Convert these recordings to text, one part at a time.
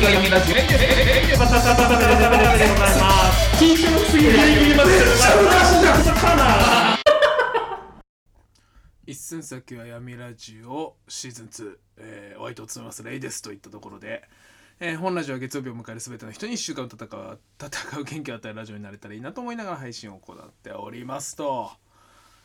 崎が読みラジオバタバタバタバタバタでございます緊張すぎるギリギリまで一寸先は闇ラジオシーズン2、えー、お相手を務めますレイですといったところで、えー本ラジオは月曜日を迎える全ての人に1週間戦う戦う元気を与えるラジオになれたらいいなと思いながら配信を行っておりますと、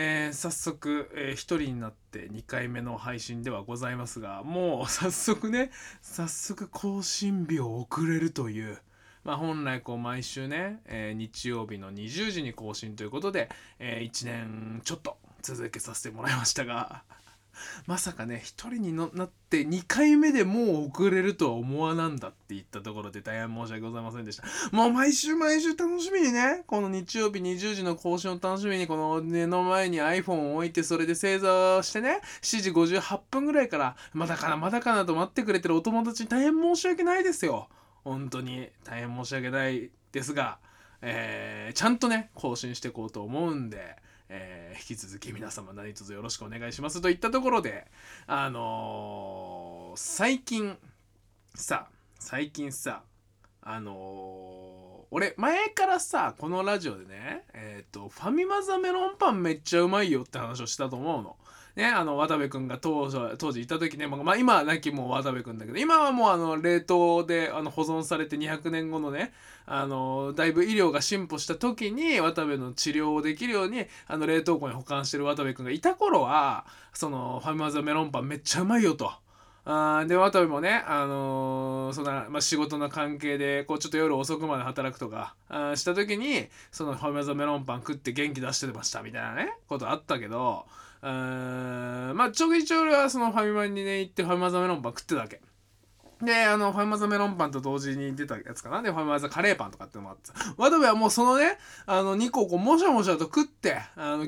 えー早速、え1人になって2回目の配信ではございますがもう早速ね早速更新日を遅れるという。まあ、本来こう毎週ね、えー日曜日の20時に更新ということで、え1年ちょっと続けさせてもらいましたがまさかね一人になって2回目でもう遅れるとは思わなんだって言ったところで大変申し訳ございませんでした。もう毎週毎週楽しみにねこの日曜日20時の更新を楽しみにこの目の前に iPhone を置いてそれで正座してね7時58分ぐらいからまだかなまだかなと待ってくれてるお友達に大変申し訳ないですよ。本当に大変申し訳ないですが、えーちゃんとね更新していこうと思うんで、えー引き続き皆様何卒よろしくお願いしますといったところであのー最近さ最近さあのー俺前からさこのラジオでねえっ、とファミマザメロンパンめっちゃうまいよって話をしたと思うの。ね、あの渡部君が当時当時いた時ね、まあ、今は亡きもう渡部君だけど今はもうあの冷凍であの保存されて200年後のねあのだいぶ医療が進歩した時に渡部の治療をできるようにあの冷凍庫に保管してる渡部君がいた頃はそのファミマザメロンパンめっちゃうまいよと。あで渡部もね、あのーそんな、まあ、仕事の関係でこうちょっと夜遅くまで働くとかあした時にそのファミマザメロンパン食って元気出してましたみたいなねことあったけどうーんまあちょいちょい俺はそのファミマにね行ってファミマザメロンパン食ってたわけ。で、あの、ファミマザメロンパンと同時に出たやつかな。で、ファミマザカレーパンとかってのもあって。渡部はもうそのね、あの、2個こう、もしゃもしゃと食って、あの、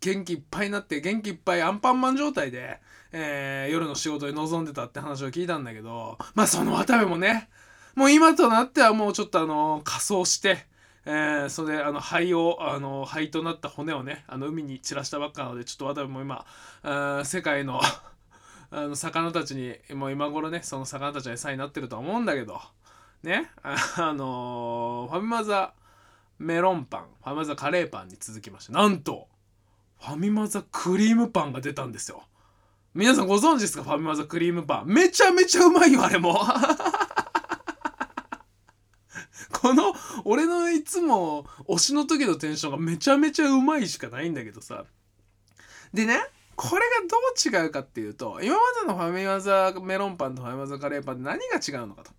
元気いっぱいになって、元気いっぱいアンパンマン状態で、えー夜の仕事に臨んでたって話を聞いたんだけど、まあその渡部もね、もう今となってはもうちょっとあの、仮装して、えーそれであの肺をあの肺となった骨をねあの海に散らしたばっかなのでちょっと渡部も今あ世界の あの魚たちにもう今頃ねその魚たちの餌になってると思うんだけどねあのファミマザメロンパンファミマザカレーパンに続きましてなんとファミマザクリームパンが出たんですよ。皆さんご存知ですか？ファミマザクリームパン。めちゃめちゃうまいよあれも。この俺のいつも推しの時のテンションがめちゃめちゃうまいしかないんだけどさ。でねこれがどう違うかっていうと今までのファミマザメロンパンとファミマザカレーパンって何が違うのかと。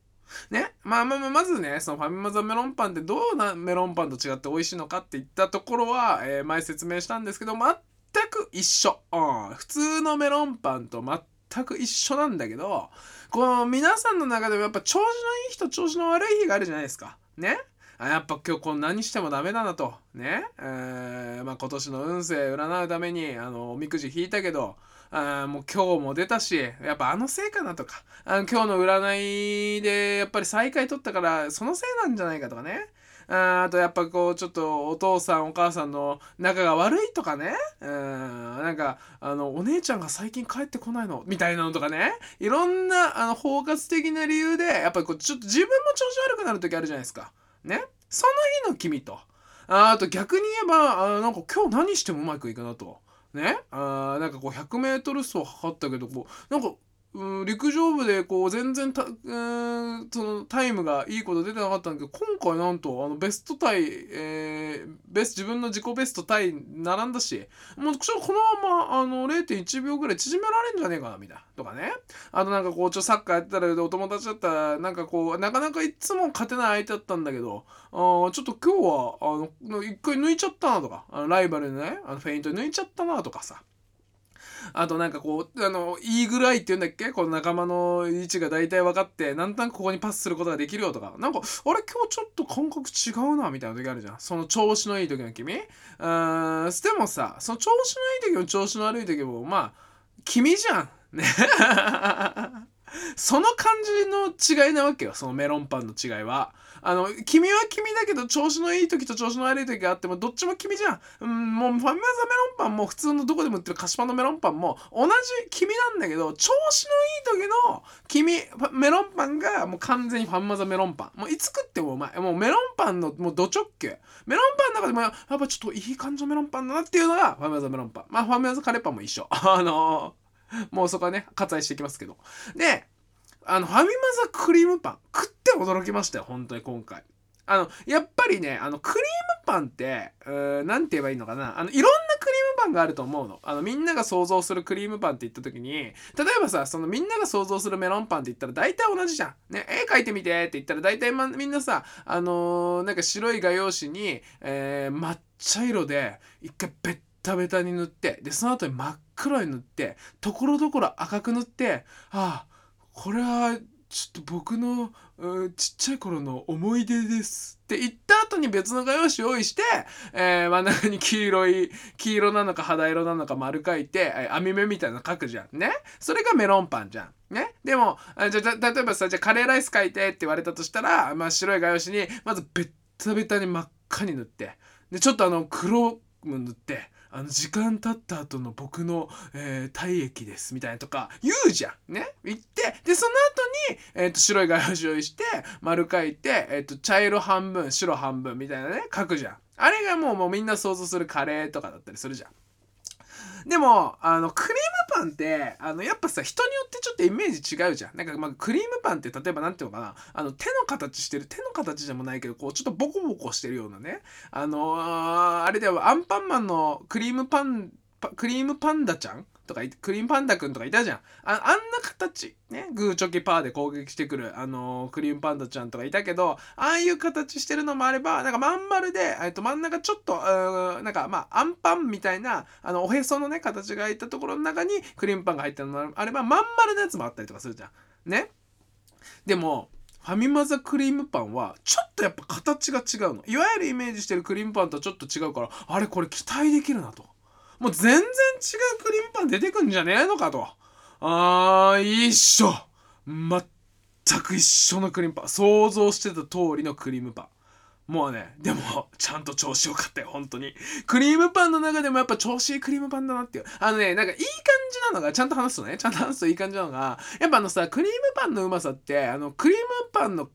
ね、まあまあまあまずねそのファミマザメロンパンってどうなメロンパンと違って美味しいのかっていったところは、えー前説明したんですけど全く一緒、うん、普通のメロンパンと全く一緒なんだけどこの皆さんの中でもやっぱ調子のいい日と調子の悪い日があるじゃないですか。ね。あやっぱ今日こんなにしてもダメだなと。ね、えーまあ、今年の運勢占うためにあのおみくじ引いたけどあもう今日も出たしやっぱあのせいかなとか。あの今日の占いでやっぱり最下位取ったからそのせいなんじゃないかとかね。ああとやっぱこうちょっとお父さんお母さんの仲が悪いとかね。うん。なんかあのお姉ちゃんが最近帰ってこないの。みたいなのとかね。いろんなあの包括的な理由でやっぱりこうちょっと自分も調子悪くなる時あるじゃないですか。ね？その日の君と。ああと逆に言えばあなんか今日何してもうまくいくなと。ね？あーなんかこう 100m 走測ったけどこうなんか陸上部でこう全然たうーそのタイムがいいこと出てなかったんだけど今回なんとあのベストタイ、えーベス自分の自己ベストタイ並んだしもうこのままあの0.1秒ぐらい縮められんじゃねえかなみたいなとかね。あとなんかこうちょサッカーやってたらお友達だったらなんかこうなかなかいつも勝てない相手だったんだけどあちょっと今日はあの一回抜いちゃったなとかあのライバルのねあのフェイント抜いちゃったなとかさ。あとなんかこうあのイーグルアイっていうんだっけ？この仲間の位置が大体分かってなんとなくここにパスすることができるよとか。なんかあれ？今日ちょっと感覚違うなみたいな時あるじゃん。その調子のいい時の君。あーんでもさその調子のいい時も調子の悪い時もまあ君じゃん。ね。その感じの違いなわけよ。そのメロンパンの違いは。あの君は君だけど調子のいい時と調子の悪い時があってもどっちも君じゃん、うん、もうファミマザメロンパンも普通のどこでも売ってる菓子パンのメロンパンも同じ君なんだけど調子のいい時の君メロンパンがもう完全にファミマザメロンパン。もういつ食ってもうまい。もうメロンパンのもうド直球。メロンパンの中でもやっぱちょっといい感じのメロンパンだなっていうのがファミマザメロンパン。まあファミマザカレーパンも一緒。あのー、もうそこはね割愛していきますけど。であのファミマザクリームパン食って驚きましたよ本当に今回。あのやっぱりねあのクリームパンって何て言えばいいのかな。あのいろんなクリームパンがあると思うの。あのみんなが想像するクリームパンって言った時に例えばさそのみんなが想像するメロンパンって言ったら大体同じじゃん、ね、絵描いてみてって言ったら大体、ま、みんなさあのー、なんか白い画用紙に、えー、抹茶色で一回ベッタベタに塗ってでその後に真っ黒に塗ってところどころ赤く塗ってああこれはちょっと僕のちっちゃい頃の思い出ですって言った後に別の画用紙用意して、えー、真ん中に黄色い黄色なのか肌色なのか丸書いて、え、網目みたいなの書くじゃん。ね？それがメロンパンじゃん。ね？でもじゃ例えばさじゃカレーライス書いてって言われたとしたら、まあ、白い画用紙にまずベッタベタに真っ赤に塗ってでちょっとあの黒も塗ってあの時間経った後の僕の、えー、体液ですみたいなとか言うじゃん。ね？言って。でその後に、えーと、白い画用紙を用意して丸書いて、えーと、茶色半分白半分みたいなね書くじゃん。あれがもうもうみんな想像するカレーとかだったりするじゃん。でもあのクリームパンってあのやっぱさ人によってちょっとイメージ違うじゃん。なんかまあクリームパンって例えばなんていうのかな。あの手の形してる手の形でもないけどこうちょっとボコボコしてるようなね。あのー、あれだよアンパンマンのクリームパンクリームパンダちゃんとかクリームパンダくんとかいたじゃん。ああんな形。ねグーチョキパーで攻撃してくるあのー、クリームパンダちゃんとかいたけどああいう形してるのもあればなんかまん丸で、えっと、真ん中ちょっとなんかまあアンパンみたいなあのおへそのね形が入ったところの中にクリームパンが入ったのもあればまん丸のやつもあったりとかするじゃん。ね。でもファミマザクリームパンはちょっとやっぱ形が違うの。いわゆるイメージしてるクリームパンとはちょっと違うからあれこれ期待できるなと。もう全然違うクリームパン出てくんじゃねえのかと。あー、一緒。全く一緒のクリームパン。想像してた通りのクリームパン。もうね、でも、ちゃんと調子よかったよ、本当に。クリームパンの中でもやっぱ調子いいクリームパンだなっていう。あのね、なんかいい感じなのが、ちゃんと話すとね、ちゃんと話すといい感じなのが、やっぱあのさ、クリームパンのうまさって、あの、クリームパンの皮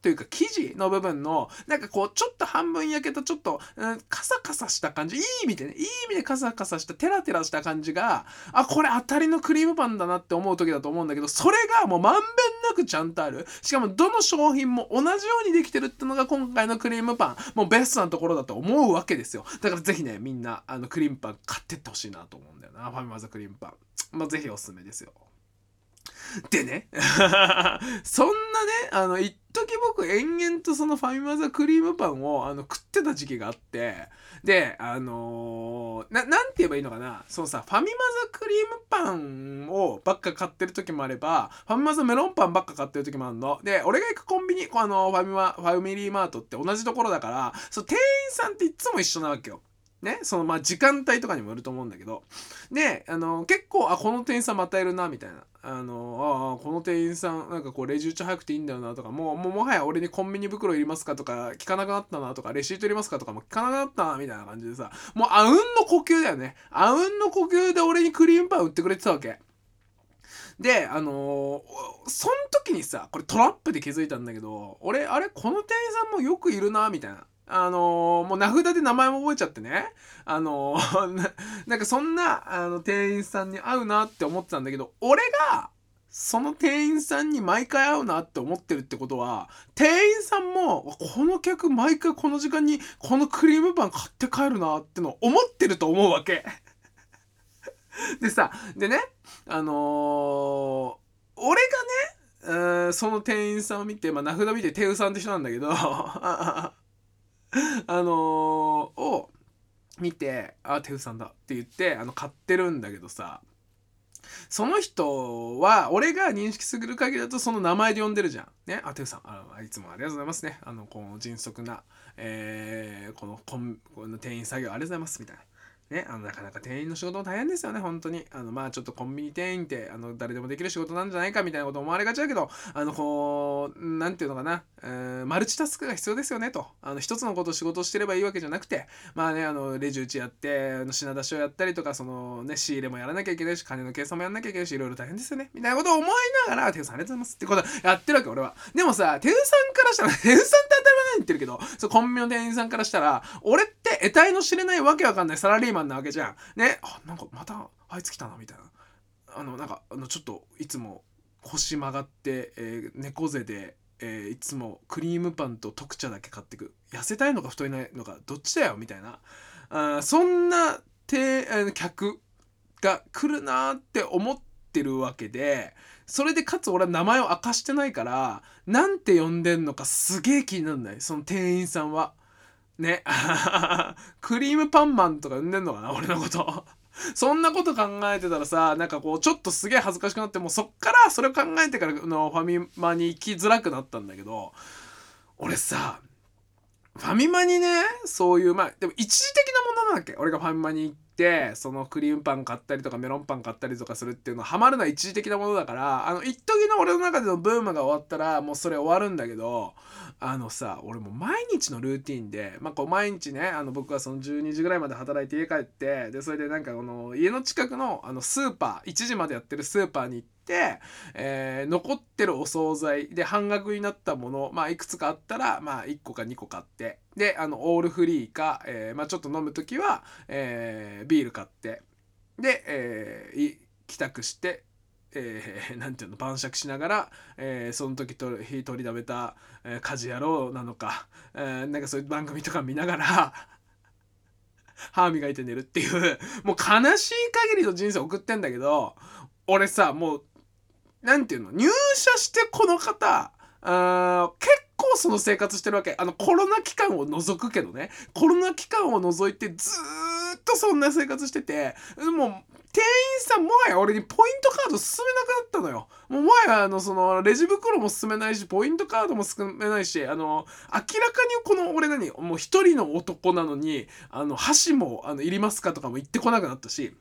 というか生地の部分の、なんかこう、ちょっと半分焼けたちょっと、うん、カサカサした感じ、いい意味でね、いい意味でカサカサした、テラテラした感じが、あ、これ当たりのクリームパンだなって思う時だと思うんだけど、それがもうまんべんなくちゃんとある？しかも、どの商品も同じようにできてるってのが今回のクリームパン。もうベストなところだと思うわけですよ。だからぜひねみんなあのクリームパン買ってってほしいなと思うんだよな。ファミマザクリームパン。まあぜひおすすめですよ。でね そんなねあの一時僕延々とそのファミマザクリームパンをあの食ってた時期があって。であのー、ななんて言えばいいのかな。そのさファミマザクリームパンばっか買ってる時もあればファミマザメロンパンばっか買ってる時もあるので俺が行くコンビニあのファミマファミリーマートって同じところだからそ店員さんっていつも一緒なわけよね、そのまあ時間帯とかにもよると思うんだけどであの結構あこの店員さんまたいるなみたいなあのあこの店員さんなんかこうレジ打ち早くていいんだよなとかももうもはや俺にコンビニ袋いりますかとか聞かなくなったなとかレシートいりますかとかも聞かなくなったなみたいな感じでさもうあうんの呼吸だよねあうんの呼吸で俺にクリームパン売ってくれてたわけ。で、あのー、そん時にさ、これトラップで気づいたんだけど、俺、あれ、この店員さんもよくいるな、みたいな。あのー、もう名札で名前も覚えちゃってね。あのー、なんかそんな、あの、店員さんに会うなって思ってたんだけど、俺が、その店員さんに毎回会うなって思ってるってことは、店員さんも、この客毎回この時間にこのクリームパン買って帰るなっての思ってると思うわけ。でさ、でね、あのー、俺がね、その店員さんを見て、まあ、名札見て、手うさんって人なんだけど、あのー、を見て、あ、テウさんだって言って、あの、買ってるんだけどさ、その人は、俺が認識する限りだとその名前で呼んでるじゃん。ね。あ、テウさん、あいつもありがとうございますね。あの、この迅速な、えー、この、この店員作業ありがとうございます、みたいな。ね、あのなかなか店員の仕事も大変ですよね、本当に。あのまあちょっとコンビニ店員ってあの誰でもできる仕事なんじゃないかみたいなこと思われがちだけど、あのこう、なんていうのかな、えーマルチタスクが必要ですよねと。あの一つのことを仕事してればいいわけじゃなくて、まあね、あのレジ打ちやって、あの品出しをやったりとか、そのね、仕入れもやらなきゃいけないし、金の計算もやらなきゃいけないし、いろいろ大変ですよね。みたいなことを思いながら、テウさんありがとうございますってことやってるわけ、俺は。でもさ、テウさんからしたら、テウさんって言ってるけど、そうコンビニの店員さんからしたら、俺って得体の知れないわけわかんないサラリーマンなわけじゃん。ね、あ、なんかまたあいつ来たな、みたいな。あの、なんか、あの、ちょっといつも腰曲がって、えー猫背で、えーいつもクリームパンと特茶だけ買ってく。痩せたいのか太いないのか、どっちだよ、みたいな。あそんな、て、あの客が来るなって思っててるわけで、それでかつ俺は名前を明かしてないから、なんて呼んでんのかすげえ気になんない。その店員さんは。ね。クリームパンマンとか呼んでんのかな俺のこと。そんなこと考えてたらさ、なんかこう、ちょっとすげえ恥ずかしくなって、もうそっから、それを考えてからのファミマに行きづらくなったんだけど、俺さ、ファミマにね、そういう、まあ、でも一時的なものなんだっけ？俺がファミマに行って、そのクリームパン買ったりとかメロンパン買ったりとかするっていうのはハマるのは一時的なものだから、あの、一時の俺の中でのブームが終わったら、もうそれ終わるんだけど、あのさ、俺も毎日のルーティンで、まあ、こう毎日ね、あの、僕はその12時ぐらいまで働いて家帰って、で、それでなんかこの、家の近くの、あの、スーパー、1時までやってるスーパーに行って、えー残ってるお惣菜で半額になったもの、まあ、いくつかあったら、まあ、1個か2個買って、で、あの、オールフリーか、えーまあ、ちょっと飲むときは、えービール買って、で、えー帰宅して、えー ていうの晩酌しながら、えーその時と火取りだめた、えー家事やろうなのか、えーなんかそういう番組とか見ながら 歯磨いて寝るっていうもう悲しい限りの人生送ってんだけど俺さもうなんていうの入社してこの方あー結構その生活してるわけ。あのコロナ期間を除くけどね。コロナ期間を除いてずっとそんな生活してて。もう店員さんもはや俺にポイントカード進めなくなったのよ。もうもはやあのそのレジ袋も進めないしポイントカードも進めないしあの明らかにこの俺何もう一人の男なのにあの箸もあのいりますかとかも言ってこなくなったし。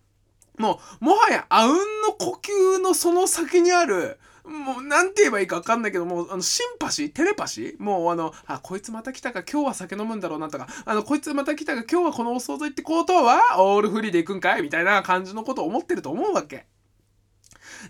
もうもはやあうんの呼吸のその先にあるもうなんて言えばいいか分かんないけどもうあのシンパシーテレパシー？もうあのあこいつまた来たか今日は酒飲むんだろうなとかあのこいつまた来たか今日はこのお惣菜ってことはオールフリーで行くんかい？みたいな感じのことを思ってると思うわけ。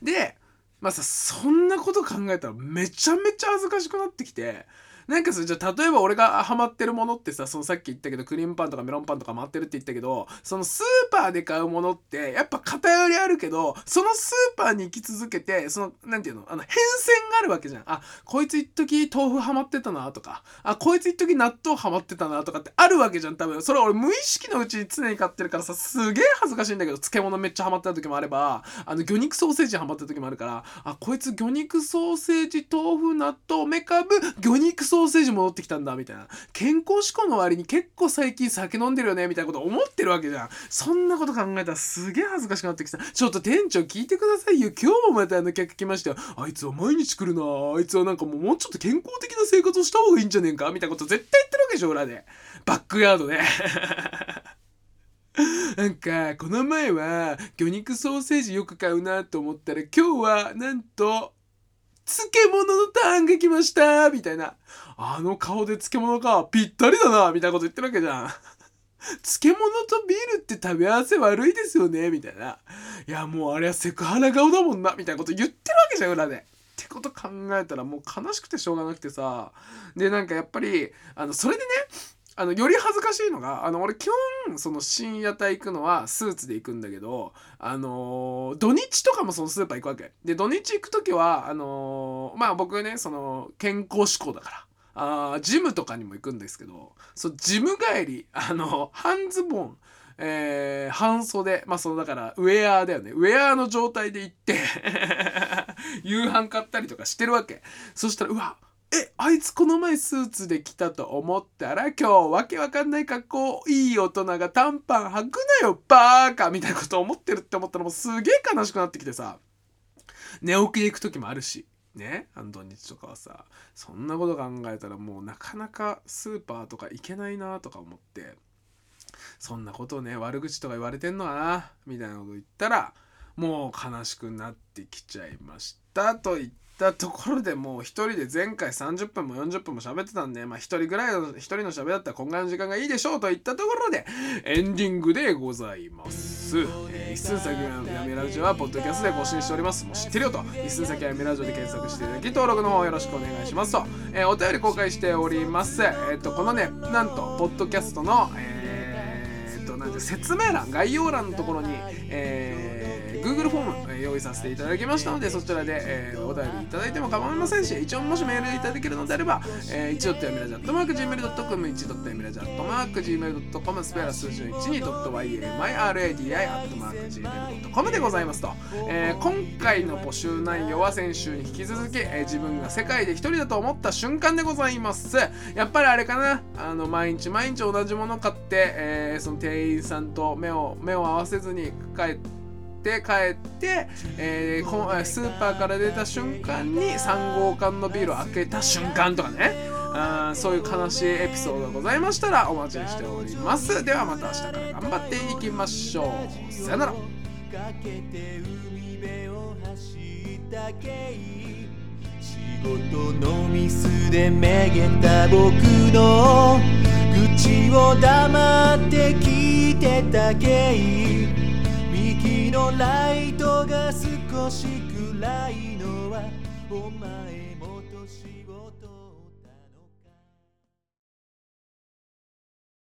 でまあさそんなこと考えたらめちゃめちゃ恥ずかしくなってきてなんかさじゃ例えば俺がハマってるものってさそのさっき言ったけどクリームパンとかメロンパンとか回ってるって言ったけどそのスーパーで買うものってやっぱ偏りあるけどそのスーパーに行き続けてそのなんていうのあの変遷があるわけじゃん。あこいつ一時豆腐ハマってたなとかあこいつ一時納豆ハマってたなとかってあるわけじゃん多分。それ俺無意識のうちに常に買ってるからさすげえ恥ずかしいんだけど漬物めっちゃハマってた時もあればあの魚肉ソーセージハマってた時もあるからあこいつ魚肉ソーセージ豆腐納豆めかぶ魚肉ソーセージソーセージ戻ってきたんだみたいな。健康志向の割に結構最近酒飲んでるよねみたいなこと思ってるわけじゃん。そんなこと考えたらすげえ恥ずかしくなってきた。ちょっと店長聞いてくださいよ。今日もまたあの客来ましたよ。あいつは毎日来るな。あいつはなんかもうもうちょっと健康的な生活をした方がいいんじゃねえか。みたいなこと絶対言ってるわけでしょ裏で。バックヤードで。なんかこの前は魚肉ソーセージよく買うなと思ったら今日はなんと漬物のターンが来ました。みたいな。あの顔で漬物か。ぴったりだな。みたいなこと言ってるわけじゃん。漬物とビールって食べ合わせ悪いですよね。みたいな。いやもうあれはセクハラ顔だもんな。みたいなこと言ってるわけじゃん裏で。ってこと考えたらもう悲しくてしょうがなくてさ。でなんかやっぱりあのそれでねあのより恥ずかしいのがあの俺基本その深夜帯行くのはスーツで行くんだけどあのー土日とかもそのスーパー行くわけ。で土日行く時はあのーまあ僕ねその健康志向だから。あジムとかにも行くんですけどそうジム帰りあの半ズボンえー半袖まあそのだからウェアだよね。ウェアの状態で行って 夕飯買ったりとかしてるわけ。そしたらうわえあいつこの前スーツで来たと思ったら今日わけわかんない格好いい大人が短パン履くなよバーカみたいなこと思ってるって思ったらもうすげえ悲しくなってきてさ。寝起きで行く時もあるしねあの土日とかはさそんなこと考えたらもうなかなかスーパーとか行けないなとか思ってそんなことをね悪口とか言われてんのはなみたいなこと言ったらもう悲しくなってきちゃいましたと言ってたところでもう一人で前回30分も40分も喋ってたんでまあ一人ぐらいの一人の喋りだったらこんぐらいの時間がいいでしょうといったところでエンディングでございます、えー一寸先はやめラジオはポッドキャストで更新しております。もう知ってるよと。一寸先はやめラジオで検索していただき登録の方よろしくお願いしますと、えーお便り公開しております。えっ、とこのねなんとポッドキャストのえー、となんて説明欄概要欄のところに、えー Google フォーム、えー用意させていただきましたのでそちらで、えーお便りいただいても構いませんし一応もしメールいただけるのであれば、えー、一ドットやみらじゃっとマーク Gmail.com 一ドットやみらじゃっとマーク Gmail.com スペラ数字の1にドット YAMIRADI アットマーク Gmail.com でございますと、えー今回の募集内容は先週に引き続き、えー自分が世界で一人だと思った瞬間でございます。やっぱりあれかなあの毎日毎日同じもの買って、えーその店員さんと目を目を合わせずに帰ってって帰って、えースーパーから出た瞬間に3号館のビールを開けた瞬間とかね。あそういう悲しいエピソードがございましたらお待ちしております。ではまた明日から頑張っていきましょう。さよなら。仕事のミスでめげた僕の口を黙って聞いてたけい右のライトが少し暗いのはお前